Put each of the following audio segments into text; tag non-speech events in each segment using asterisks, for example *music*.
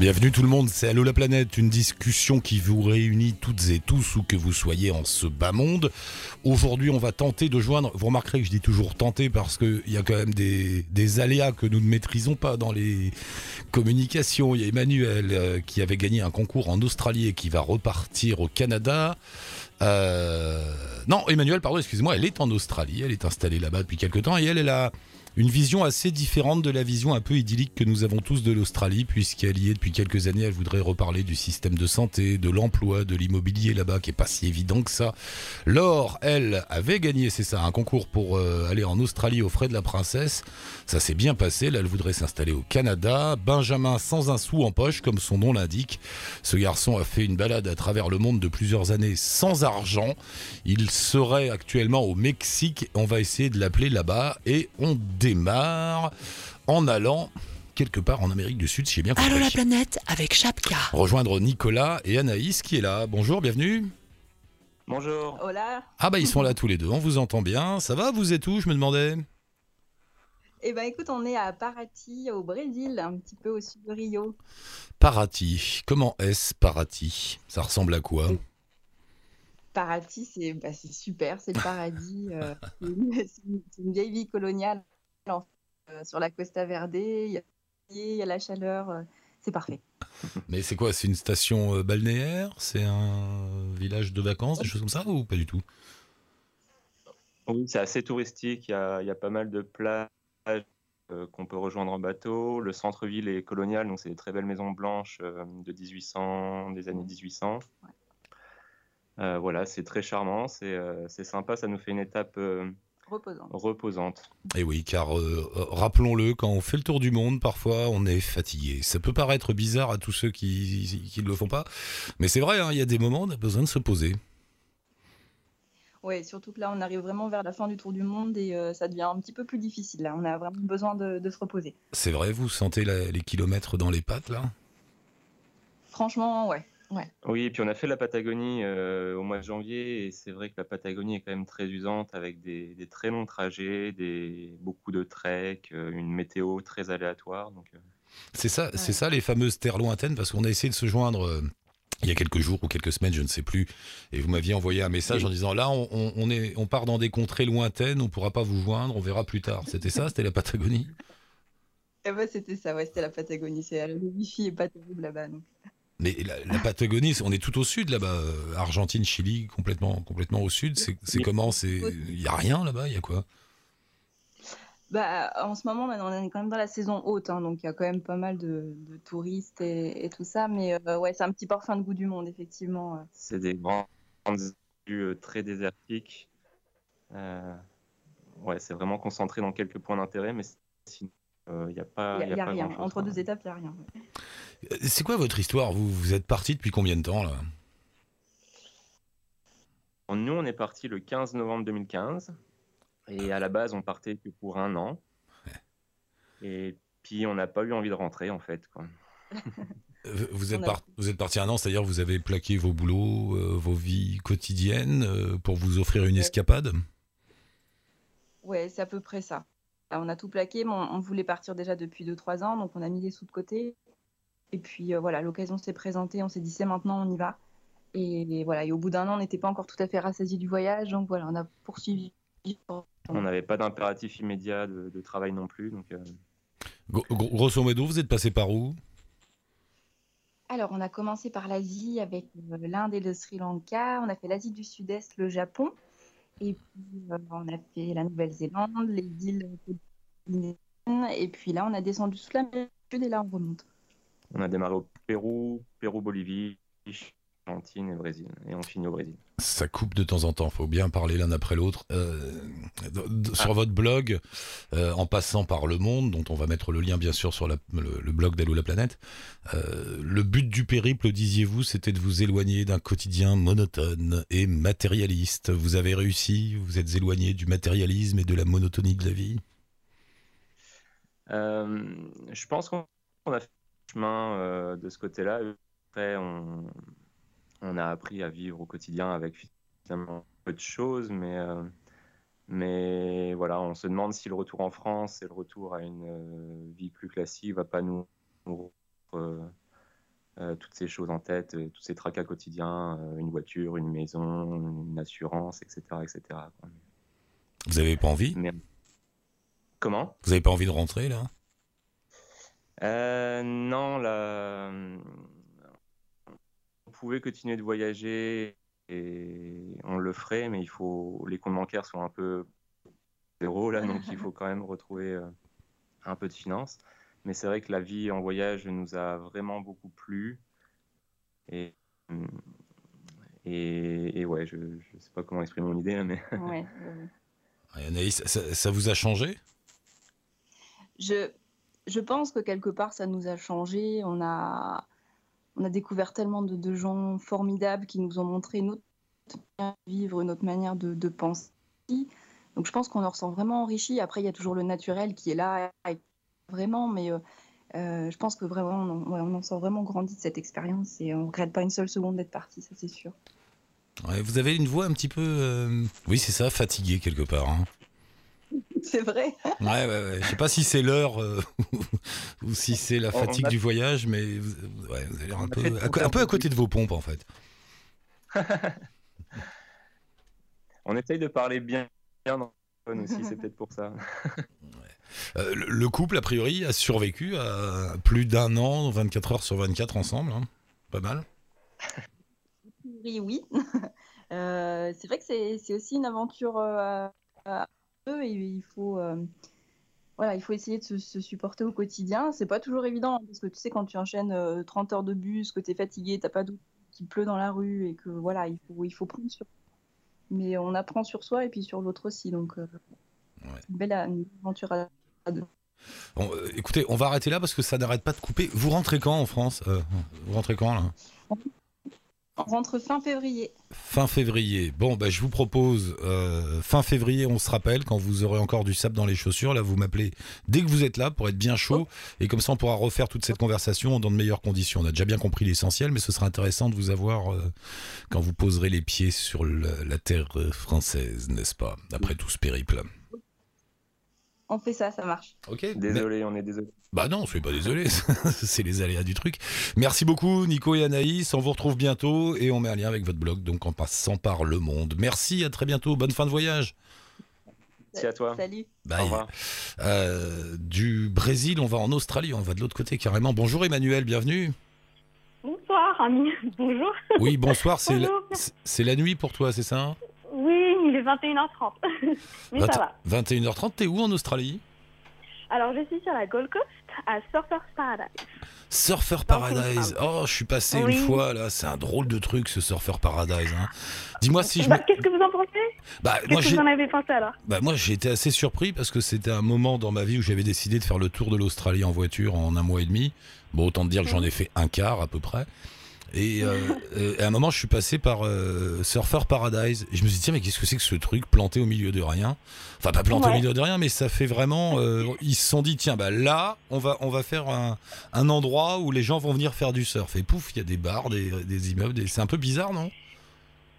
Bienvenue tout le monde, c'est Allo la planète, une discussion qui vous réunit toutes et tous où que vous soyez en ce bas monde. Aujourd'hui, on va tenter de joindre, vous remarquerez que je dis toujours tenter parce qu'il y a quand même des, aléas que nous ne maîtrisons pas dans les communications. Il y a Emmanuel euh, qui avait gagné un concours en Australie et qui va repartir au Canada. Euh, non, Emmanuel, pardon, excusez-moi, elle est en Australie, elle est installée là-bas depuis quelques temps et elle, elle a une vision assez différente de la vision un peu idyllique que nous avons tous de l'Australie, puisqu'elle y est depuis quelques années. Elle voudrait reparler du système de santé, de l'emploi, de l'immobilier là-bas, qui est pas si évident que ça. Laure, elle, avait gagné, c'est ça, un concours pour euh, aller en Australie aux frais de la princesse. Ça s'est bien passé. Là, elle voudrait s'installer au Canada. Benjamin, sans un sou en poche, comme son nom l'indique. Ce garçon a fait une balade à travers le monde de plusieurs années sans argent. Il serait actuellement au Mexique. On va essayer de l'appeler là-bas et on démarre en allant quelque part en Amérique du Sud, si j'ai bien compris. Allô la planète avec Chapka. Rejoindre Nicolas et Anaïs qui est là. Bonjour, bienvenue. Bonjour. Hola. Ah bah ils sont là tous les deux, on vous entend bien. Ça va, vous êtes où, je me demandais? Eh ben écoute, on est à Paraty, au Brésil, un petit peu au sud de Rio. Paraty, comment est-ce Paraty? Ça ressemble à quoi? Paraty, c'est bah, super, c'est le paradis. Euh, *laughs* c'est une, une vieille vie coloniale euh, sur la Costa Verde, il y, a, il y a la chaleur, euh, c'est parfait. *laughs* Mais c'est quoi C'est une station euh, balnéaire? C'est un village de vacances, des choses comme ça ou pas du tout? Oui, c'est assez touristique, il y, a, il y a, pas mal de plages euh, qu'on peut rejoindre en bateau. Le centre-ville est colonial, donc c'est des très belles maisons blanches euh, de 1800, des années 1800. Ouais. Euh, voilà, c'est très charmant, c'est sympa, ça nous fait une étape reposante. reposante. Et oui, car euh, rappelons-le, quand on fait le tour du monde, parfois on est fatigué. Ça peut paraître bizarre à tous ceux qui ne le font pas, mais c'est vrai, hein, il y a des moments où on a besoin de se poser. Oui, surtout que là, on arrive vraiment vers la fin du tour du monde et euh, ça devient un petit peu plus difficile. Là, on a vraiment besoin de, de se reposer. C'est vrai, vous sentez la, les kilomètres dans les pattes, là? Franchement, ouais. Ouais. Oui, et puis on a fait la Patagonie euh, au mois de janvier, et c'est vrai que la Patagonie est quand même très usante avec des, des très longs trajets, des, beaucoup de trek, euh, une météo très aléatoire. Donc, euh... C'est ça, ouais. c'est ça les fameuses terres lointaines, parce qu'on a essayé de se joindre. Euh, il y a quelques jours ou quelques semaines, je ne sais plus, et vous m'aviez envoyé un message oui. en disant là, on, on, est, on part dans des contrées lointaines, on ne pourra pas vous joindre, on verra plus tard. C'était ça, c'était la Patagonie? Eh ben, c'était ça, ouais, c'était la Patagonie. C'est le wifi est pas terrible là-bas, donc. Mais la, la, Patagonie, on est tout au sud là-bas, euh, Argentine, Chili, complètement, complètement au sud. C'est comment? Il y a rien là-bas? Il y a quoi? Bah, en ce moment, on est quand même dans la saison haute, hein, donc il y a quand même pas mal de, de touristes et, et, tout ça. Mais euh, ouais, c'est un petit parfum de goût du monde, effectivement. C'est des grandes rues très désertiques. Euh, ouais, c'est vraiment concentré dans quelques points d'intérêt, mais sinon, il euh, n'y a pas. Il n'y a, y a, a, rien. Entre deux étapes, il n'y a rien. Ouais. C'est quoi votre histoire vous, vous êtes parti depuis combien de temps là Nous, on est parti le 15 novembre 2015. Et à la base, on partait que pour un an. Ouais. Et puis, on n'a pas eu envie de rentrer, en fait. Quoi. vous, êtes par... vous êtes parti un an, c'est-à-dire vous avez plaqué vos boulots, euh, vos vies quotidiennes euh, pour vous offrir une escapade Ouais, c'est à peu près ça. On a tout plaqué, mais on, on voulait partir déjà depuis 2-3 ans, donc on a mis les sous de côté. Et puis euh, voilà, l'occasion s'est présentée, on s'est dit c'est maintenant, on y va. Et, et voilà, et au bout d'un an, on n'était pas encore tout à fait rassasié du voyage, donc voilà, on a poursuivi. On n'avait pas d'impératif immédiat de, de, travail non plus. Donc, euh... Grosso modo, vous êtes passé par où? Alors, on a commencé par l'Asie avec euh, l'Inde et le Sri Lanka. On a fait l'Asie du Sud-Est, le Japon. Et puis, euh, on a fait la Nouvelle-Zélande, les îles et puis là, on a descendu sous du Sud et là, on remonte. On a démarré au Pérou, Pérou-Bolivie, Argentine et Brésil. Et on finit au Brésil. Ça coupe de temps en temps, faut bien parler l'un après l'autre. Euh, sur ah. votre blog, euh, en passant par Le Monde, dont on va mettre le lien bien sûr sur la, le, le, blog d'Allo la planète, euh, le but du périple, disiez-vous, c'était de vous éloigner d'un quotidien monotone et matérialiste. Vous avez réussi, vous êtes éloigné du matérialisme et de la monotonie de la vie Je pense qu'on a fait le chemin de ce côté-là. Après, on, on a appris à vivre au quotidien avec finalement peu de choses, mais, euh, Mais voilà, on se demande si le retour en France et le retour à une euh, vie plus classique va pas nous, nous euh, toutes ces choses en tête, tous ces tracas quotidiens, une voiture, une maison, une assurance, etc. etc. quoi. Vous avez pas envie? Mais- Comment? Vous avez pas envie de rentrer là? Non, là, pouvait continuer de voyager et on le ferait, mais il faut les comptes bancaires sont un peu zéro là, donc il faut *laughs* quand même retrouver euh, un peu de finances. Mais c'est vrai que la vie en voyage nous a vraiment beaucoup plu et et, et ouais, je sais pas comment exprimer mon idée là, mais Ouais, ouais, Anaïs, ça, ça vous a changé? Je, je pense que quelque part, ça nous a changé. On a, on a découvert tellement de, gens formidables qui nous ont montré notre manière de vivre, notre manière de, penser. Donc je pense qu'on en ressent vraiment enrichi. Après, il y a toujours le naturel qui est là, vraiment, mais euh, euh, je pense que vraiment, on en, sort vraiment grandi de cette expérience et on ne regrette pas une seule seconde d'être parti, ça c'est sûr. Vous avez une voix un petit peu... euh, Oui, c'est ça, fatiguée quelque part. hein. *laughs* C'est vrai. Ouais, ouais, ouais. Je sais pas si c'est l'heure euh, *laughs* ou si c'est la fatigue a- du voyage, mais vous, ouais, vous avez l'air un peu, à, co- un peu à côté de vos pompes en fait. *laughs* on essaye de parler bien bien dans le téléphone aussi, c'est peut-être pour ça. Euh, le, le couple, a priori, a survécu à plus d'un an, 24 heures sur 24 ensemble. hein. Pas mal. Oui, oui. Euh, c'est vrai que c'est c'est aussi une aventure euh, à et il faut, euh, voilà, il faut essayer de se, se supporter au quotidien. C'est pas toujours évident hein, parce que tu sais, quand tu enchaînes euh, 30 heures de bus, que tu es fatigué, t'as pas d'eau, qu'il pleut dans la rue et que voilà, il faut, il faut prendre sur Mais on apprend sur soi et puis sur l'autre aussi. Donc, euh, Ouais. c'est une belle une aventure à deux. Bon, euh, écoutez, on va arrêter là parce que ça n'arrête pas de couper. Vous rentrez quand en France Vous rentrez quand là? Rentre fin février. Fin février. Bon, bah, je vous propose, euh, fin février, on se rappelle, quand vous aurez encore du sable dans les chaussures, là, vous m'appelez dès que vous êtes là pour être bien chaud, et comme ça, on pourra refaire toute cette conversation dans de meilleures conditions. On a déjà bien compris l'essentiel, mais ce sera intéressant de vous avoir euh, quand vous poserez les pieds sur la terre euh, française, n'est-ce pas Après tout ce périple. On fait ça, ça marche. Ok Désolé, on est désolé. Bah non, soyez pas désolé, *laughs* c'est les aléas du truc. Merci beaucoup Nico et Anaïs, on vous retrouve bientôt et on met un lien avec votre blog, donc en passant par le monde. Merci, à très bientôt, bonne fin de voyage. Merci à toi. Salut. Bye. Au revoir. Euh, du Brésil, on va en Australie, on va de l'autre côté carrément. Bonjour Emmanuel, bienvenue. Bonsoir, ami. *laughs* Bonjour. Oui, bonsoir, c'est la, nuit pour toi, c'est ça hein? Il est 21h30. *laughs* Mais Vingt- ça va. 21h30, t'es où en Australie? Alors, je suis sur la Gold Coast à Surfer's Paradise. Surfer Paradise. Oh, je suis passé Oui. une fois là, c'est un drôle de truc ce Surfer Paradise. hein. Dis-moi si je Bah. Qu'est-ce que vous en pensez? Bah, Qu'est-ce que vous en avez pensé alors? Bah moi j'ai été assez surpris parce que c'était un moment dans ma vie où j'avais décidé de faire le tour de l'Australie en voiture en un mois et demi. Bon autant te dire que j'en ai fait un quart à peu près. Et, euh, euh, à un moment je suis passé par euh, Surfer Paradise. Et je me suis dit tiens mais qu'est-ce que c'est que ce truc planté au milieu de rien? Enfin pas planté au milieu de rien mais ça fait vraiment euh, ils se sont dit tiens bah là on va on va faire un, un endroit où les gens vont venir faire du surf. Et pouf il y a des bars des, des immeubles des- c'est un peu bizarre non?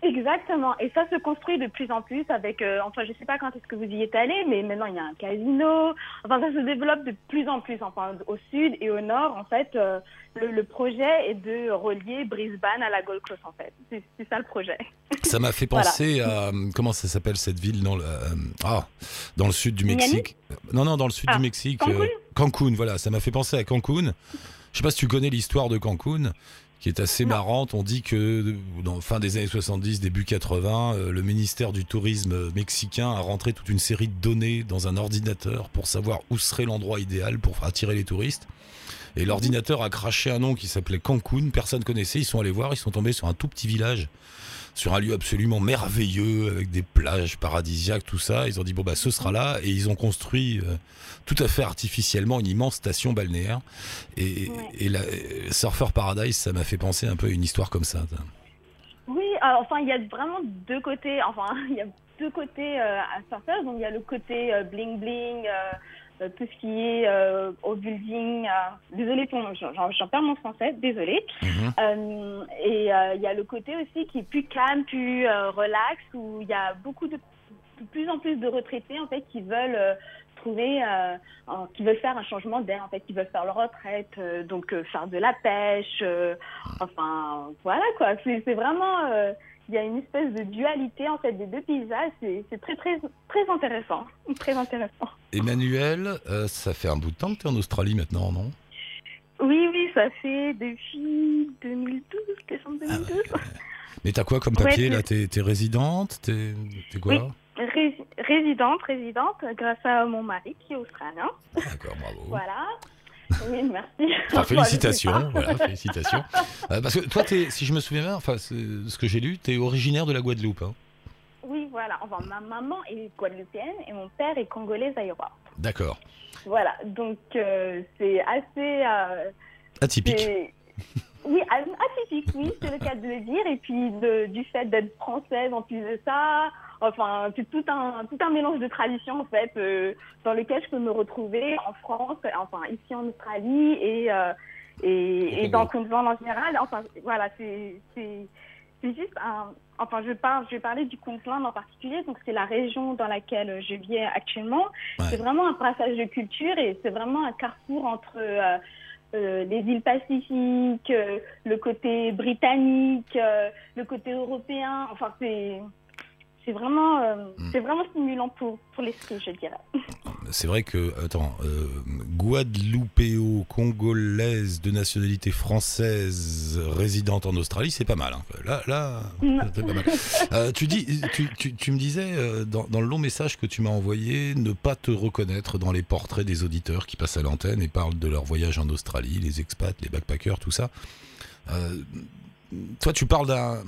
Exactement. Et ça se construit de plus en plus avec, euh, enfin, je sais pas quand est-ce que vous y êtes allé, mais maintenant il y a un casino. Enfin, ça se développe de plus en plus. Enfin, au sud et au nord, en fait, euh, le, le projet est de relier Brisbane à la Gold Coast, en fait. C'est ça le projet. *laughs* Ça m'a fait Voilà. penser à euh, comment ça s'appelle cette ville dans le euh, ah dans le sud du Miami Mexique? Non non dans le sud Ah, du Mexique. Cancun? Cancun voilà ça m'a fait penser à Cancun. Je sais pas si tu connais l'histoire de Cancun qui est assez Non. marrante. On dit que dans fin des années 70 début 80 euh, le ministère du tourisme mexicain a rentré toute une série de données dans un ordinateur pour savoir où serait l'endroit idéal pour attirer les touristes. Et l'ordinateur a craché un nom qui s'appelait Cancun, personne connaissait, ils sont allés voir, ils sont tombés sur un tout petit village sur un lieu absolument merveilleux avec des plages paradisiaques, tout ça. Ils ont dit bon bah ce sera là et ils ont construit euh, tout à fait artificiellement une immense station balnéaire. Et, Ouais. et la, euh, Surfer Paradise, ça m'a fait penser un peu à une histoire comme ça. Oui, enfin, il y a vraiment deux côtés. Enfin, *laughs* il y a deux côtés euh, à Surfers. Donc, il y a le côté euh, bling bling, tout ce qui est euh, au building. euh, mon, j'en, perds mon français. Désolée. Mhm. Euh, et euh, il y a le côté aussi qui est plus calme, plus euh, relax, où il y a beaucoup de de plus en plus de retraités en fait qui veulent euh, trouver, euh, qui veulent faire un changement d'air, en fait, qui veulent faire leur retraite, euh, donc faire de la pêche, enfin voilà quoi. C'est vraiment, il y a une espèce de dualité en fait des deux paysages. C'est très très très intéressant, *laughs* très intéressant. Emmanuel, ça fait un bout de temps que tu es en Australie maintenant, non? Oui, oui, ça fait depuis 2012, décembre 2012. Ah mais t'as quoi comme papier là? T'es es résidente? T'es quoi? Oui, résidente, résidente, grâce à mon mari qui est australien. D'accord, bravo. voilà. Oui, merci. Enfin, félicitations, voilà, félicitations. Euh, parce que toi, es, si je me souviens bien, enfin, ce que j'ai lu, tu es originaire de la Guadeloupe. Hein. Oui, voilà. Enfin, ma maman est guadeloupéenne et mon père est congolais zaïrois. D'accord. Voilà, donc euh, c'est assez. Euh, Atypique. Oui, atypique, oui, c'est le cas de le dire. Et puis du fait d'être française en plus de ça, enfin, c'est tout un, tout un mélange de traditions en fait, euh, dans lequel je peux me retrouver en France, enfin ici en Australie et, euh, et, et, dans Queensland en général. Enfin, voilà, c'est juste un. Enfin, je, parle, je vais parler du Queensland en particulier, donc c'est la région dans laquelle je vis actuellement. C'est vraiment un passage de culture et c'est vraiment un carrefour entre. Euh, euh, les îles Pacifiques, euh, le côté britannique, euh, le côté européen. Enfin, c'est c'est vraiment, hmm. c'est vraiment stimulant pour, pour l'esprit, je dirais. *laughs* C'est vrai que, attends, euh, Guadeloupéo-congolaise de nationalité française résidente en Australie, c'est pas mal. Hein. Là, là c'est pas mal. *laughs* tu, dis, tu, tu, tu me disais dans, dans, le long message que tu m'as envoyé, ne pas te reconnaître dans les portraits des auditeurs qui passent à l'antenne et parlent de leur voyage en Australie, les expats, les backpackers, tout ça. toi, tu parles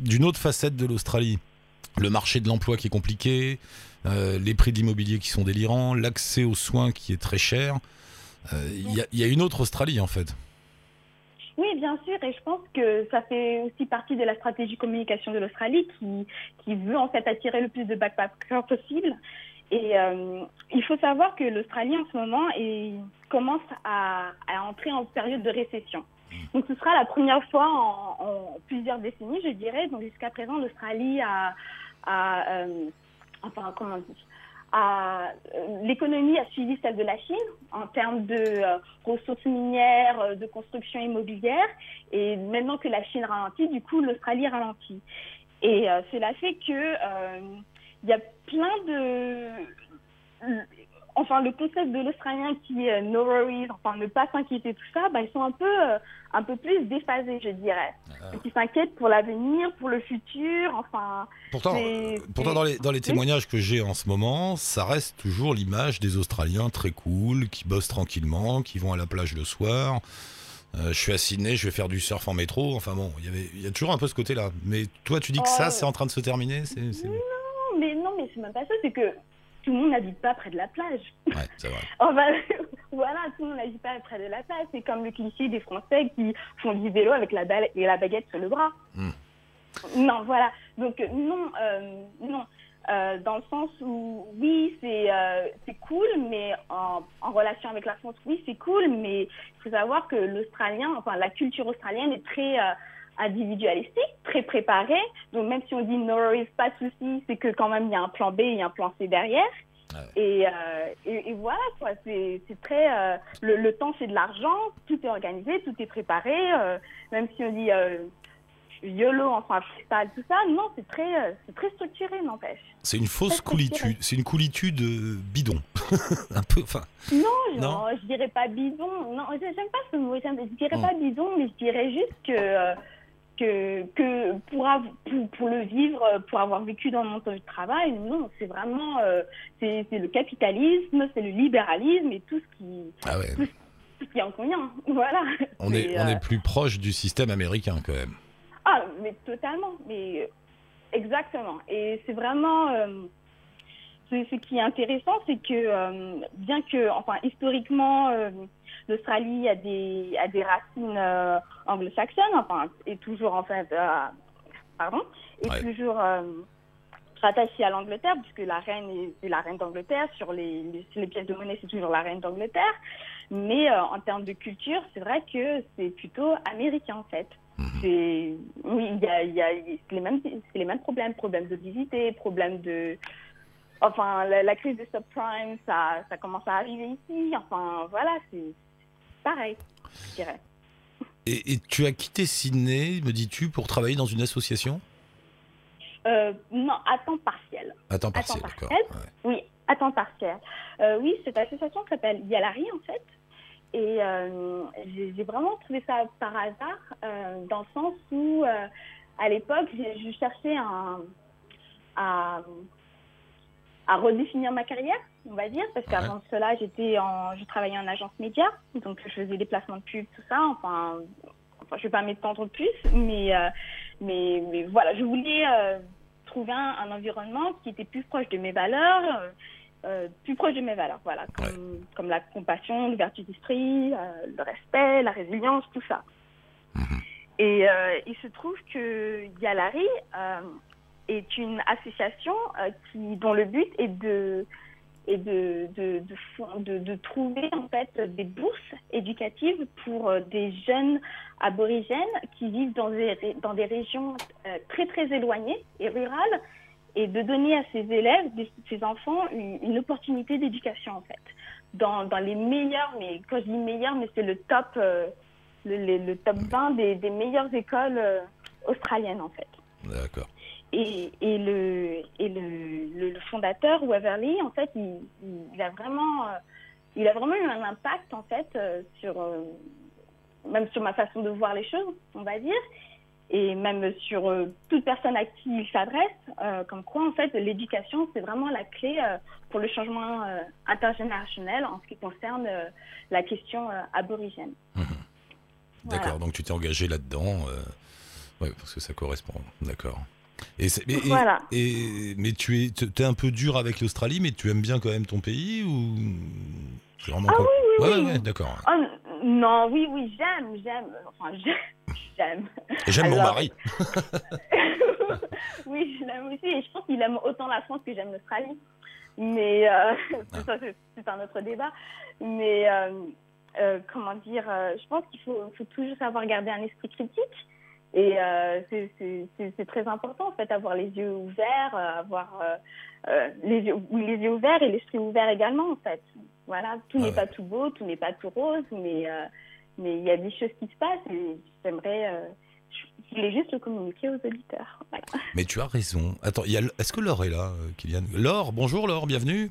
d'une autre facette de l'Australie le marché de l'emploi qui est compliqué, euh, les prix de l'immobilier qui sont délirants, l'accès aux soins qui est très cher. Euh, il y, a une autre Australie en fait. Oui, bien sûr, et je pense que ça fait aussi partie de la stratégie communication de l'Australie qui, qui veut en fait attirer le plus de backpackers possible. Et euh, il faut savoir que l'Australie en ce moment commence à, entrer en période de récession. Donc ce sera la première fois en plusieurs décennies, je dirais. Donc jusqu'à présent, l'Australie a, à, euh, enfin, comment euh, l'économie a suivi celle de la Chine en termes de euh, ressources minières, de construction immobilière. Et maintenant que la Chine ralentit, du coup, l'Australie ralentit. Et cela fait que il y a plein de enfin, le concept de l'Australien qui est no worries, enfin, ne pas s'inquiéter, tout ça, bah, ils sont un peu, euh, un peu plus déphasés, je dirais. Ah. Ils s'inquiètent pour l'avenir, pour le futur, enfin. Pourtant, pourtant dans, les, dans les témoignages que j'ai en ce moment, ça reste toujours l'image des Australiens très cool, qui bossent tranquillement, qui vont à la plage le soir. Euh, je suis à Sydney, je vais faire du surf en métro. Enfin bon, il y a toujours un peu ce côté-là. Mais toi, tu dis que ça, c'est en train de se terminer c'est, Non, mais non, mais c'est même pas ça. C'est que tout le monde n'habite pas près de la plage. Ouais, c'est vrai. *laughs* *laughs* voilà, tout le monde n'habite pas près de la plage. C'est comme le cliché des Français qui font du vélo avec la balle et la baguette sur le bras. Hmm. Non, voilà. Donc non, euh, non. Euh, dans le sens où oui, c'est euh, c'est cool, mais en, en, relation avec la France, oui, c'est cool, mais il faut savoir que l'Australien, enfin la culture australienne est très individualistique, très préparé. Donc même si on dit no worries, pas de souci, c'est que quand même il y a un plan B et un plan C derrière. Et, euh, et, voilà, quoi. C'est très. Euh, le, temps, c'est de l'argent. Tout est organisé, tout est préparé. Euh, même si on dit YOLO, enfin freestyle, tout ça, non, c'est très, c'est très structuré, n'empêche. C'est une fausse coolitude. C'est une coolitude bidon. *laughs* un peu, enfin. Non, non, je dirais pas bidon. Non, j'aime pas ce mot. Je dirais pas bidon, mais je dirais juste que que, que pour, pour, le vivre, pour avoir vécu dans mon temps de travail, non, c'est vraiment euh, c'est le capitalisme, c'est le libéralisme et tout ce qui, ah tout, ce qui en convient. *laughs* Voilà. On est, on est euh, plus proche du système américain quand même. Ah, mais totalement, mais exactement. Et c'est vraiment ce qui est intéressant, c'est que bien que, enfin, historiquement l'Australie a des, a des racines euh, anglo-saxonnes, enfin, est toujours en fait, euh, pardon, est toujours euh, rattachée à l'Angleterre, puisque la reine est, la reine d'Angleterre, sur les, les, pièces de monnaie, c'est toujours la reine d'Angleterre. Mais en termes de culture, c'est vrai que c'est plutôt américain, en fait. Mhm. Oui, il y a, y a les, mêmes, les mêmes problèmes, problèmes d'obésité, problèmes de enfin, la, la crise des subprimes, ça, ça commence à arriver ici. Enfin, voilà, c'est pareil, je dirais. Et, et tu as quitté Sydney, me dis-tu, pour travailler dans une association? Euh, non, à temps partiel. À temps À temps partiel, d'accord. ouais. Oui, à temps partiel. Euh, oui, cette association s'appelle Yalari, en fait. Et euh, j'ai vraiment trouvé ça par hasard, euh, dans le sens où, euh, à l'époque, je cherchais un, à, à redéfinir ma carrière, on va dire, parce Ouais. qu'avant cela, j'étais en, je travaillais en agence média, donc je faisais des placements de pub, tout ça. Enfin, enfin je vais pas m'étendre plus, mais, euh, mais, mais voilà, je voulais euh, trouver un, un environnement qui était plus proche de mes valeurs, euh, euh, plus proche de mes valeurs, voilà, comme, comme la compassion, l'ouverture d'esprit, euh, le respect, la résilience, tout ça. Et euh, il se trouve que Yalari euh, est une association euh, qui, dont le but est de est de, de, de, trouver en fait des bourses éducatives pour euh, des jeunes aborigènes qui vivent dans des, dans des régions euh, très très éloignées et rurales et de donner à ces élèves, ces enfants, une, opportunité d'éducation en fait. Dans, dans les meilleurs, mais quand je dis meilleurs, mais c'est le top, le, top 20 des, meilleures écoles australiennes en fait. D'accord. Et, et, le, et le, le, le fondateur, Waverly, en fait, il, a vraiment, euh, il a vraiment eu un impact, en fait, euh, sur, euh, même sur ma façon de voir les choses, on va dire, et même sur toute personne à qui il s'adresse, comme quoi, en fait, l'éducation, c'est vraiment la clé pour le changement intergénérationnel en ce qui concerne la question aborigène. Voilà. D'accord, donc tu t'es engagé là-dedans. Ouais, parce que ça correspond. D'accord. Et, mais, et- Voilà. et- mais tu es, t'es un peu dur avec l'Australie, mais tu aimes bien quand même ton pays ou vraiment Ah quoi oui, oui, Ouais, oui. ouais, d'accord. Oh, n- non, oui, oui, j'aime, j'aime, enfin, *laughs* j'aime, j'aime. J'aime mon Alors- mari. *laughs* oui, je l'aime aussi. Et je pense qu'il aime autant la France que j'aime l'Australie. Mais euh, *laughs* Ah. ça, c'est un autre débat. Mais euh, euh, comment dire, je pense qu'il faut, faut toujours savoir garder un esprit critique. Et euh, c'est- très important, en fait, avoir les yeux ouverts, euh, avoir euh, euh, les, yeux, les yeux ouverts et l'esprit ouvert également, en fait. Voilà, tout Ah n'est ouais. pas tout beau, tout n'est pas tout rose, mais euh, mais il y a des choses qui se passent et j'aimerais, je voulais juste le communiquer aux auditeurs. Voilà. Mais tu as raison. Attends, est-ce que Laure est là, Kylian? Laure, bonjour Laure, bienvenue.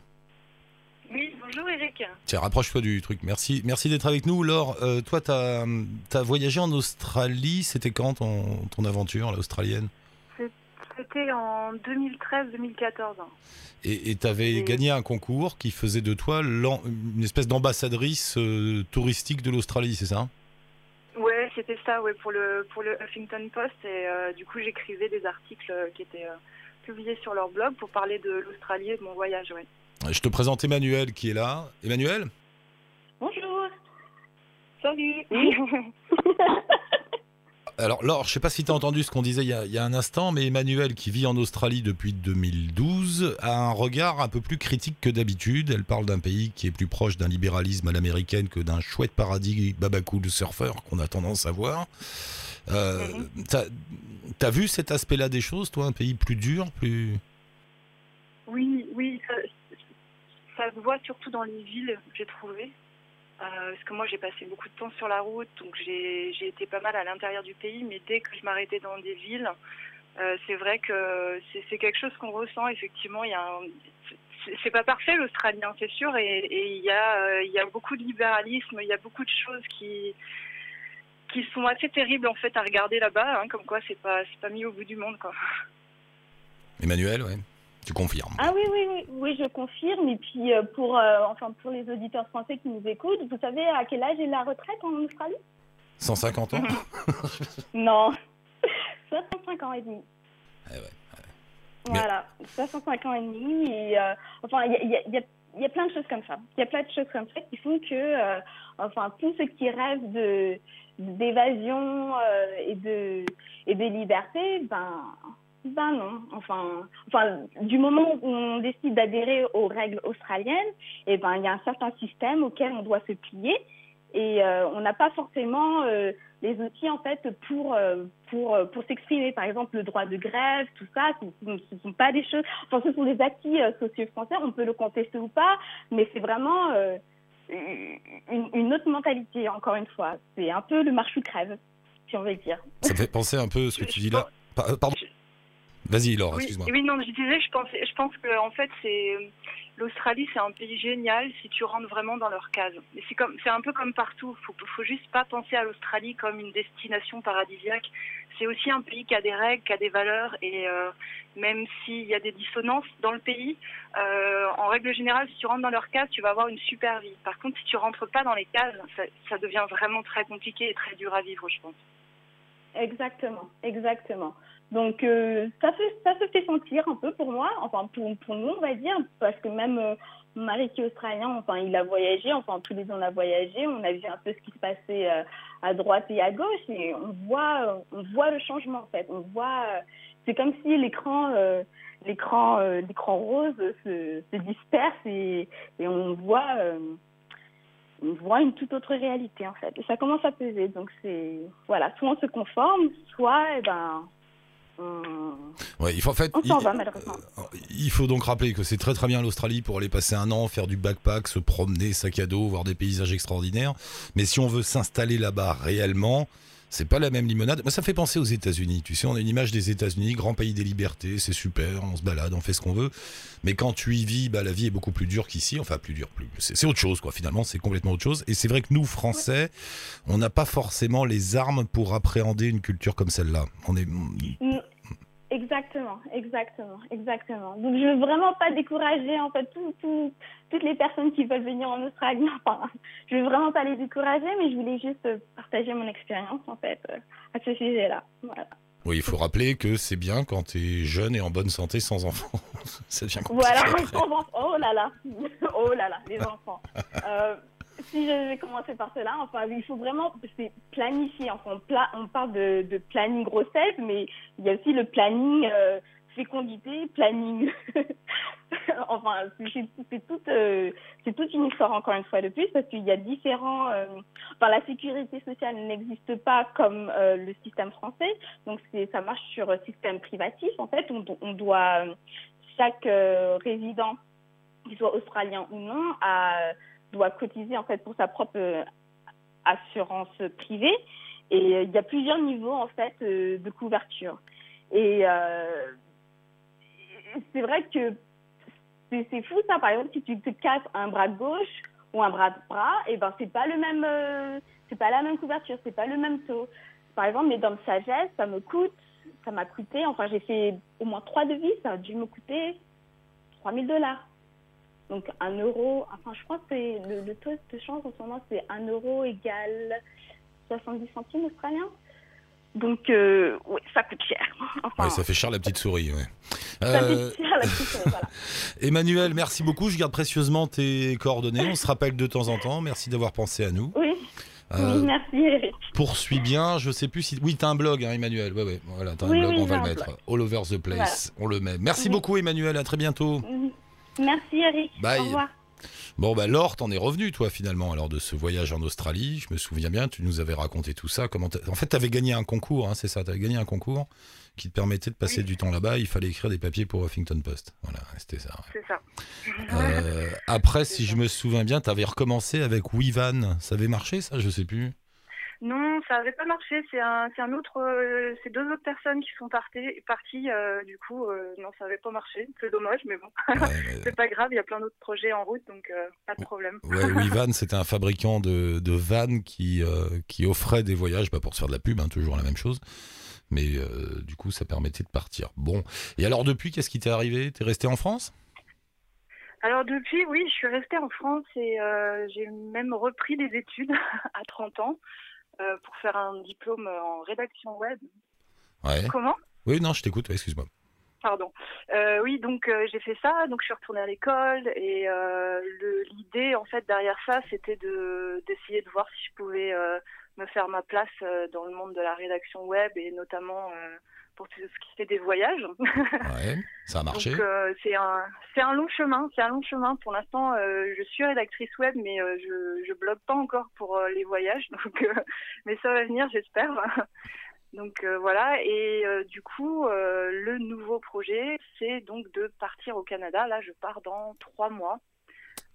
Bonjour Eric. Tiens, rapproche-toi du truc. Merci, merci d'être avec nous. Laure, euh, toi, tu as, voyagé en Australie. C'était quand ton, ton aventure, l'australienne? C'était en 2013-2014. Et tu avais Et- gagné un concours qui faisait de toi une espèce d'ambassadrice euh, touristique de l'Australie, c'est ça? Ouais, c'était ça, ouais, pour le pour le Huffington Post et euh, du coup j'écrivais des articles qui étaient euh, publiés sur leur blog pour parler de l'Australie et de mon voyage, ouais. Je te présente Emmanuel qui est là. Emmanuel Bonjour. Salut. *laughs* Alors, Laure, je sais pas si tu as entendu ce qu'on disait il y, a, il y a un instant, mais Emmanuel, qui vit en Australie depuis 2012, a un regard un peu plus critique que d'habitude. Elle parle d'un pays qui est plus proche d'un libéralisme à l'américaine que d'un chouette paradis babacool surfeur qu'on a tendance à voir. Euh, T'as as vu cet aspect-là des choses, toi, un pays plus dur, plus... Oui, oui, ça, ça se voit surtout dans les villes, j'ai trouvé. Euh, parce que moi, j'ai passé beaucoup de temps sur la route, donc j'ai été pas mal à l'intérieur du pays, mais dès que je m'arrêtais dans des villes, euh, c'est vrai que c'est quelque chose qu'on ressent. Effectivement, il y a c'est- pas parfait l'Australien, c'est sûr, et euh, il y a beaucoup de libéralisme, il y a beaucoup de choses qui sont assez terribles en fait à regarder là-bas, hein, comme quoi c'est pas pas mis au bout du monde quoi. Emmanuel, ouais. Tu confirmes. Ah oui, oui, oui, oui, je confirme. Et puis euh, pour, euh, enfin, pour les auditeurs français qui nous écoutent, vous savez à quel âge est la retraite en Australie? 150 ans? *laughs* Non, 65 ans et demi. Eh ouais, Voilà, 65 ans et demi. Et, euh, enfin, il y a, il y, a, il y, a, il y a plein de choses comme ça. Il y a plein de choses comme ça qui font que, euh, enfin, tous ceux qui rêvent de d'évasion euh, et de et de liberté, ben ben non. Enfin, enfin, du moment où on décide d'adhérer aux règles australiennes, et ben il y a un certain système auquel on doit se plier et euh, on n'a pas forcément euh, les outils en fait pour euh, pour pour s'exprimer. Par exemple, le droit de grève, tout ça, ce ne sont pas des choses. Enfin, ce sont des acquis sociaux français. On peut le contester ou pas, mais c'est vraiment une, une, autre mentalité. Encore une fois, c'est un peu le marche ou crève, si on veut dire. Ça fait penser un peu ce que tu dis là. Pardon. Vas-y, Laure, excuse-moi. Oui, non, je disais, je pense, je pense que en fait, c'est l'Australie, c'est un pays génial si tu rentres vraiment dans leur case. Mais c'est comme, c'est un peu comme partout. Faut, faut juste pas penser à l'Australie comme une destination paradisiaque. C'est aussi un pays qui a des règles, qui a des valeurs, et euh, même s'il y a des dissonances dans le pays, euh, en règle générale, si tu rentres dans leur case, tu vas avoir une super vie. Par contre, si tu rentres pas dans les cases, ça, ça devient vraiment très compliqué et très dur à vivre, je pense. Exactement, exactement. Donc euh, ça, se fait sentir un peu pour moi, enfin pour, pour nous on va dire, parce que même euh, Marie qui est australien, enfin il a voyagé, enfin tous les ans on a voyagé, on a vu un peu ce qui se passait euh, à droite et à gauche et on voit, on voit le changement en fait, on voit, c'est comme si l'écran, l'écran, l'écran rose se, se disperse et on voit on voit une toute autre réalité en fait. Et ça commence à peser. Donc c'est voilà, soit on se conforme, soit eh ben Ouais, il faut, en fait, il, euh, il, faut donc rappeler que c'est très très bien l'Australie pour aller passer un an, faire du backpack, se promener, sac à dos, voir des paysages extraordinaires. Mais si on veut s'installer là-bas réellement, c'est pas la même limonade. ça fait penser aux États-Unis. Tu sais, on a une image des États-Unis, grand pays des libertés, c'est super, on se balade, on fait ce qu'on veut. Mais quand tu y vis, bah, la vie est beaucoup plus dure qu'ici. Enfin, plus dure, plus. C'est autre chose, quoi. Finalement, c'est complètement autre chose. Et c'est vrai que nous, Français, on n'a pas forcément les armes pour appréhender une culture comme celle-là. On est. Exactement, exactement, exactement. Donc je veux vraiment pas décourager en fait toutes les personnes qui veulent venir en Australie. *laughs* Enfin, je veux vraiment pas les décourager, mais je voulais juste partager mon expérience en fait euh, à ce sujet-là. Voilà. Oui, il faut rappeler que c'est bien quand tu es jeune et en bonne santé sans enfants. *laughs* Ça devient compliqué. Voilà, sans enfants. Oh là là, *laughs* oh là là, les enfants. Euh, si je vais commencer par cela, enfin, il faut vraiment planifier. Enfin, on, parle de, de, planning grossesse, mais il y a aussi le planning euh, fécondité, planning. *laughs* enfin, c'est toute, euh, toute une histoire encore une fois de plus parce qu'il y a différents. Euh, enfin, la sécurité sociale n'existe pas comme le système français, donc ça marche sur un système privatif. En fait, on, on doit chaque résident, qu'il soit australien ou non, à doit cotiser en fait pour sa propre euh, assurance privée. Et euh, il y a plusieurs niveaux en fait euh, de couverture. Et c'est vrai que c'est fou ça. Par exemple, si tu te casses un bras gauche ou un bras de bras, et eh ben c'est pas le même, c'est pas la même couverture, c'est pas le même taux. Par exemple, mes dents de sagesse, ça me coûte, ça m'a coûté, enfin j'ai fait au moins trois devis, ça a dû me coûter 3000 dollars. Donc un euro, enfin je crois que le, le, taux de change en ce moment c'est un euro égale 70 centimes australiens. Donc euh, oui, ça coûte cher. *laughs* Enfin, ça fait cher la petite souris. Ouais. Ça fait euh, cher la petite souris, voilà. *laughs* Emmanuel, merci beaucoup. Je garde précieusement tes coordonnées. On se rappelle de temps en temps. Merci d'avoir pensé à nous. Oui. Euh, merci Eric. Poursuis bien, je sais plus si. Oui, tu as un blog, hein, Emmanuel. Ouais, ouais. Voilà, as un blog, on va le mettre. All over the place, on le met. Merci beaucoup, Emmanuel. À très bientôt. Merci Eric. Au revoir. Bon, bah, Laure, t'en es revenu, toi, finalement, alors de ce voyage en Australie. Je me souviens bien, tu nous avais raconté tout ça. Comment en fait, tu avais gagné un concours, hein, c'est ça Tu avais gagné un concours qui te permettait de passer du temps là-bas. Il fallait écrire des papiers pour Huffington Post. Voilà, c'était ça. C'est ça. Euh, *laughs* après, si je me souviens bien, tu avais recommencé avec Wivan. Ça avait marché, ça? Je sais plus. Non, ça n'avait pas marché. C'est un, un autre, euh, c'est deux autres personnes qui sont parties. parties euh, du coup, euh, non, ça n'avait pas marché. C'est dommage, mais bon, *laughs* c'est pas grave. Il y a plein d'autres projets en route, donc pas de problème. Ouais, Van, c'était un fabricant de, de vannes qui qui offrait des voyages, bah, pour se faire de la pub, hein, toujours la même chose. Mais du coup, ça permettait de partir. Bon. Et alors depuis, qu'est-ce qui t'est arrivé? T'es resté en France? Alors depuis, oui, je suis restée en France et j'ai même repris des études *laughs* à 30 ans. Euh, pour faire un diplôme en rédaction web. Ouais. Comment? Oui, non, je t'écoute, excuse-moi. Pardon. Euh, oui, donc euh, j'ai fait ça, donc je suis retournée à l'école et l'idée en fait derrière ça, c'était de d'essayer de voir si je pouvais me faire ma place dans le monde de la rédaction web et notamment pour tout ce qui fait des voyages. *laughs* Ouais, ça a marché. Euh, c'est un un long chemin, c'est un long chemin. Pour l'instant, euh, je suis rédactrice web, mais euh, je je blogue pas encore pour les voyages. *laughs* Donc, mais ça va venir, j'espère. *laughs* Donc euh, voilà. Et euh, du coup, euh, le nouveau projet, c'est donc de partir au Canada. Là, je pars dans trois mois.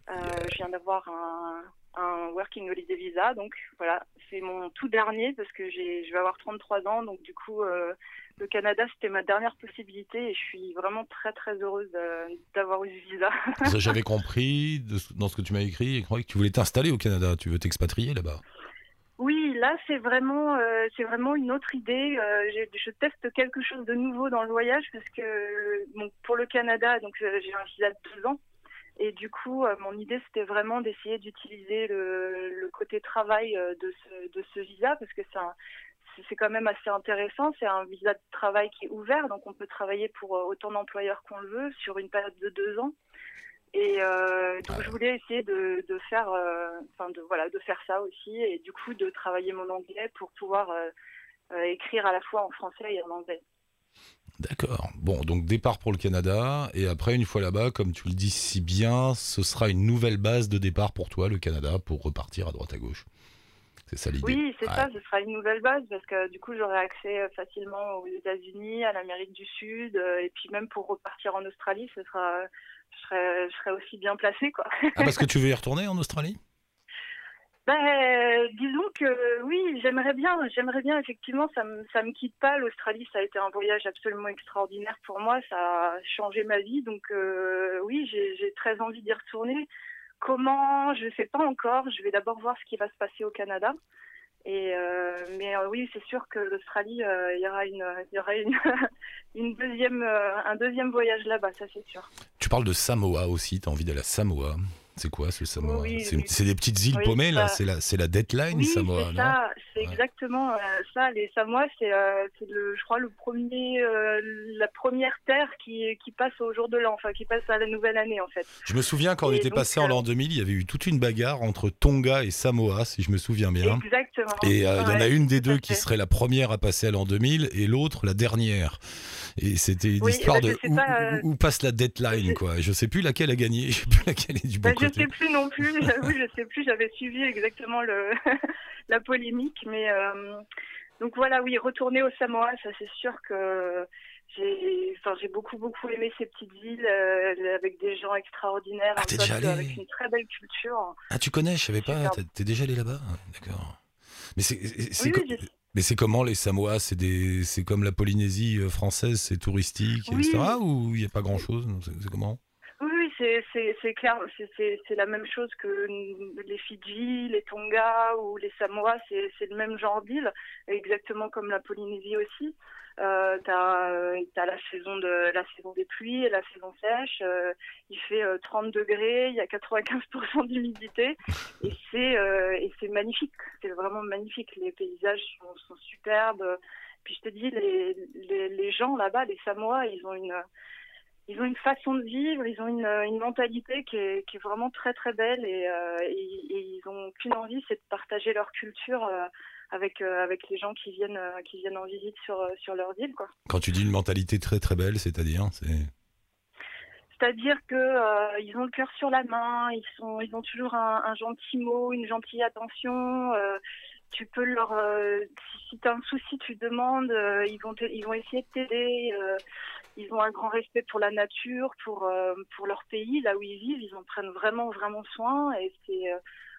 Je viens d'avoir un un working holiday visa, donc voilà, c'est mon tout dernier parce que j'ai, je vais avoir 33 ans, donc du coup, euh, le Canada c'était ma dernière possibilité et je suis vraiment très très heureuse euh, d'avoir eu ce visa. Ça, *laughs* J'avais compris de dans ce que tu m'as écrit, que tu voulais t'installer au Canada, tu veux t'expatrier là-bas? Oui, là c'est vraiment, euh, c'est vraiment une autre idée. Euh, je teste quelque chose de nouveau dans le voyage parce que bon, pour le Canada, donc j'ai un visa de deux ans. Et du coup, euh, mon idée, c'était vraiment d'essayer d'utiliser le, côté travail euh, de ce, de ce visa parce que c'est quand même assez intéressant. C'est un visa de travail qui est ouvert, donc on peut travailler pour euh, autant d'employeurs qu'on le veut sur une période de deux ans. Et donc je voulais essayer de, faire, enfin de voilà, de faire ça aussi, et du coup de travailler mon anglais pour pouvoir écrire à la fois en français et en anglais. D'accord. Bon, donc départ pour le Canada, et après, une fois là-bas, comme tu le dis si bien, ce sera une nouvelle base de départ pour toi, le Canada, pour repartir à droite à gauche. C'est ça l'idée. Oui, c'est Ouais. ça, ce sera une nouvelle base parce que du coup j'aurai accès euh, facilement aux États-Unis, à l'Amérique du Sud, euh, et puis même pour repartir en Australie, ce sera, je serai, je serai aussi bien placée quoi. Ah, parce que *laughs* tu veux y retourner en Australie? Ben, disons que oui, j'aimerais bien, j'aimerais bien effectivement, ça me, ça me quitte pas. L'Australie, ça a été un voyage absolument extraordinaire pour moi, ça a changé ma vie, donc euh, oui, j'ai très envie d'y retourner. Comment, je sais pas encore. Je vais d'abord voir ce qui va se passer au Canada. Et euh, mais euh, oui, c'est sûr que l'Australie, euh, il y aura une, y aura une, *laughs* une deuxième, euh, un deuxième voyage là-bas, ça c'est sûr. Tu parles de Samoa aussi, tu as envie d'aller à Samoa. C'est quoi ce Samoa Oui, C'est oui. des petites îles Oui, paumées, là C'est la, la deadline, Samoa, non ça, c'est Ouais. exactement euh, ça. Les Samoa, c'est, euh, je crois, le premier, euh, la première terre qui, qui passe au jour de l'an, enfin qui passe à la nouvelle année en fait. Je me souviens quand on était donc, passé en euh, l'an 2000, il y avait eu toute une bagarre entre Tonga et Samoa, si je me souviens bien. Exactement. Et il y en a une des deux qui serait la première à passer à l'an 2000 et l'autre la dernière. Et c'était une Oui, histoire bah, de où, pas, où- où passe la deadline, quoi. Je sais plus laquelle a gagné, *laughs* je sais plus laquelle est du bon Bah, je sais plus non plus, *laughs* j'avoue, je sais plus, j'avais suivi exactement le, *laughs* la polémique, mais euh, donc voilà, oui, retourner au Samoa, ça c'est sûr que j'ai, enfin, j'ai beaucoup beaucoup aimé ces petites îles euh, avec des gens extraordinaires, Ah, déjà allé avec une très belle culture. Ah, tu connais, je savais pas. T'es- déjà allé là-bas? D'accord. Mais c'est c'est Oui, co- oui, j'ai- mais c'est comment les Samoa C'est des c'est comme la Polynésie euh, française, c'est touristique, Oui. etc. Ou il y a pas grand chose C'est comment? C'est, clair, c'est, la même chose que les Fidji, les Tonga ou les Samoa, c'est, le même genre d'île, exactement comme la Polynésie aussi. Euh, t'as, euh, la saison de la saison des pluies et la saison sèche. euh, il fait euh, 30 degrés, il y a 95% d'humidité et c'est euh, et c'est magnifique. C'est vraiment magnifique. Les paysages sont, sont superbes. Puis je te dis, les, les, les gens là-bas, les Samoa, ils ont une ils ont une façon de vivre, ils ont une, une mentalité qui est, qui est vraiment très très belle et, euh, et, et ils ont qu'une envie, c'est de partager leur culture euh, avec euh, avec les gens qui viennent euh, qui viennent en visite sur euh, sur leur île quoi. Quand tu dis une mentalité très très belle, c'est-à-dire c'est C'est-à-dire que euh, ils ont le cœur sur la main, ils sont ils ont toujours un, un gentil mot, une gentille attention. Tu peux leur euh, si, tu as un souci, tu demandes, euh, ils vont te- ils vont essayer de t'aider. euh, ils ont un grand respect pour la nature, pour pour leur pays, là où ils vivent, ils en prennent vraiment vraiment soin et c'est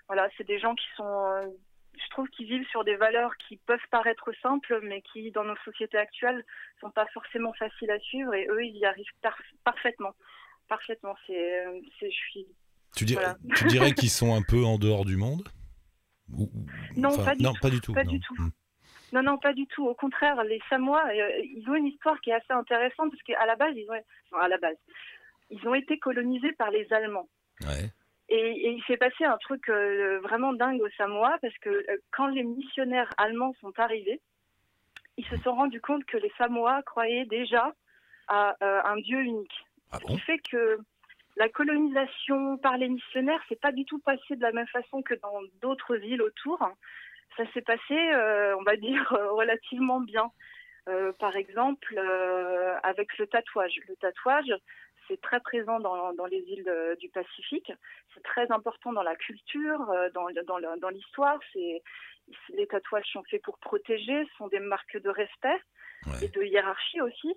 voilà, c'est des gens qui sont je trouve qu'ils vivent sur des valeurs qui peuvent paraître simples, mais qui, dans nos sociétés actuelles, sont pas forcément faciles à suivre. Et eux, ils y arrivent par- parfaitement. Parfaitement. C'est, c'est, je suis. tu, dirais Voilà. tu dirais qu'ils sont un peu en dehors du monde? Ou- Non, enfin, pas du non, tout, pas du tout. pas non. du tout. Hmm. Non, non, pas du tout. Au contraire, les Samoa, euh, ils ont une histoire qui est assez intéressante parce qu'à la base, ils ont, à la base, ils ont été colonisés par les Allemands. Ouais. Et, et il s'est passé un truc euh, vraiment dingue aux Samoa parce que euh, quand les missionnaires allemands sont arrivés, ils se sont rendus compte que les Samoa croyaient déjà à euh, un dieu unique. Ah Ce bon? qui fait que la colonisation par les missionnaires s'est pas du tout passée de la même façon que dans d'autres îles autour. Ça s'est passé, euh, on va dire, euh, relativement bien. Euh, par exemple, avec le tatouage. Le tatouage, c'est très présent dans, les îles du Pacifique. C'est très important dans la culture, dans, dans, dans l'histoire. Les tatouages sont faits pour protéger, sont des marques de respect Ouais. et de hiérarchie aussi.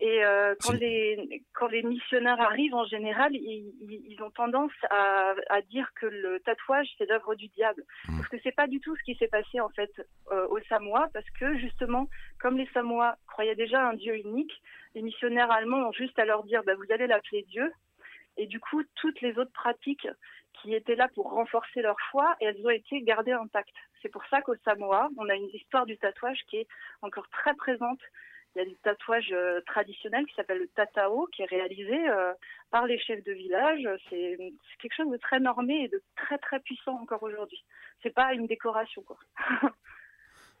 Et euh, quand les quand les missionnaires arrivent en général, ils, ils- ils ont tendance à, à dire que le tatouage c'est l'œuvre du diable, Mm. parce que c'est pas du tout ce qui s'est passé en fait euh, aux Samoa, parce que justement comme les Samoa croyaient déjà à un Dieu unique, les missionnaires allemands ont juste à leur dire bah, vous allez l'appeler Dieu, et du coup toutes les autres pratiques qui étaient là pour renforcer leur foi, elles ont été gardées intactes. C'est pour ça qu'au Samoa, on a une histoire du tatouage qui est encore très présente. Il y a des tatouages euh, traditionnels qui s'appellent le tatao, qui est réalisé euh, par les chefs de village. C'est quelque chose de très normé et de très très puissant encore aujourd'hui. C'est pas une décoration quoi. *laughs*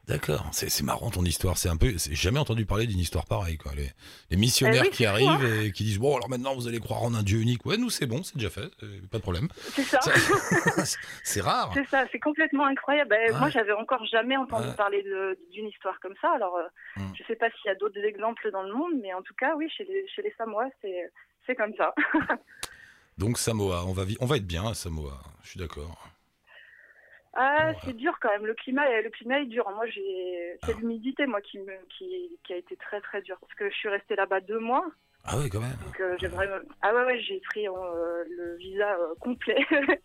D'accord, c'est marrant ton histoire. C'est un peu, j'ai jamais entendu parler d'une histoire pareille. Quoi. Les, les missionnaires Eh oui, qui arrivent et qui disent bon alors maintenant vous allez croire en un Dieu unique. Ouais, nous c'est bon, c'est déjà fait, euh, pas de problème. C'est ça. Ça- *laughs* c'est rare. C'est ça, c'est complètement incroyable. Ben, Ouais. Moi, j'avais encore jamais entendu Ouais. parler d'une histoire comme ça. Alors, euh, Mm. je sais pas s'il y a d'autres exemples dans le monde, mais en tout cas, oui, chez les, chez les Samoa, c'est comme ça. *laughs* Donc Samoa, on va, on va être bien à Samoa. Je suis d'accord. Ah, c'est dur quand même. Le climat, est- le climat est dur. Moi, j'ai, c'est l'humidité, moi, qui me, qui, qui a été très très dur parce que je suis restée là-bas deux mois. Ah ouais, quand même. Donc, euh, j'ai vraiment, ah ouais, ouais, j'ai pris euh, le visa euh, complet. *laughs*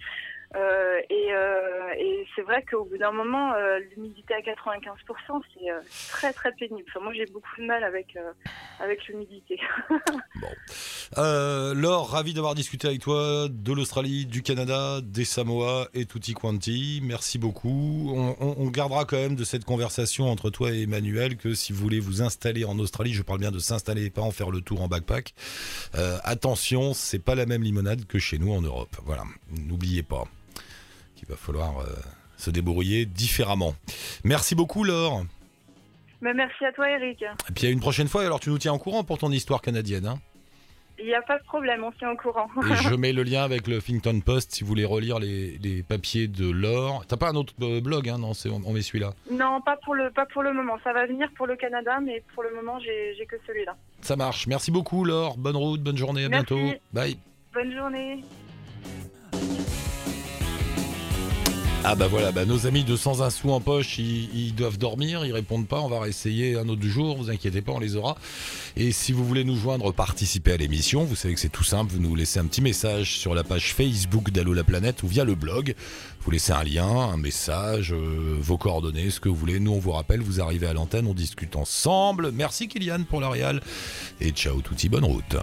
Euh, et euh, et c'est vrai qu'au bout d'un moment, euh, l'humidité à 95%, c'est très très pénible. Moi, j'ai beaucoup de mal avec avec l'humidité. *laughs* Euh, Laure, ravi d'avoir discuté avec toi de l'Australie, du Canada, des Samoa et tutti quanti. Merci beaucoup. On, gardera quand même de cette conversation entre toi et Emmanuel que si vous voulez vous installer en Australie, je parle bien de s'installer et pas en faire le tour en backpack. attention, c'est pas la même limonade que chez nous en Europe. Voilà, n'oubliez pas qu'il va falloir euh, se débrouiller différemment. Merci beaucoup Laure. Mais merci à toi, Eric. Et puis à une prochaine fois, alors tu nous tiens au courant pour ton histoire canadienne. Hein Il n'y a pas de problème, on s'est au courant. Et *laughs* je mets le lien avec le Huffington Post si vous voulez relire les, les papiers de Laure. T'as pas un autre euh, blog, hein Non, c'est, on, on met celui-là. non, pas pour le pas pour le moment. Ça va venir pour le Canada, mais pour le moment, j'ai j'ai que celui-là. Ça marche. Merci beaucoup, Laure. Bonne route, bonne journée, à Merci. bientôt. Bye. Bonne journée. Ah bah voilà, bah nos amis de Sans un sou en poche, ils, doivent dormir, ils répondent pas, on va réessayer un autre jour, vous inquiétez pas, on les aura. Et si vous voulez nous joindre, participer à l'émission, vous savez que c'est tout simple, vous nous laissez un petit message sur la page Facebook d'Allo la planète ou via le blog. Vous laissez un lien, un message, euh, vos coordonnées, ce que vous voulez. Nous on vous rappelle, vous arrivez à l'antenne, on discute ensemble. Merci Kylian pour la réal et ciao touti, bonne route.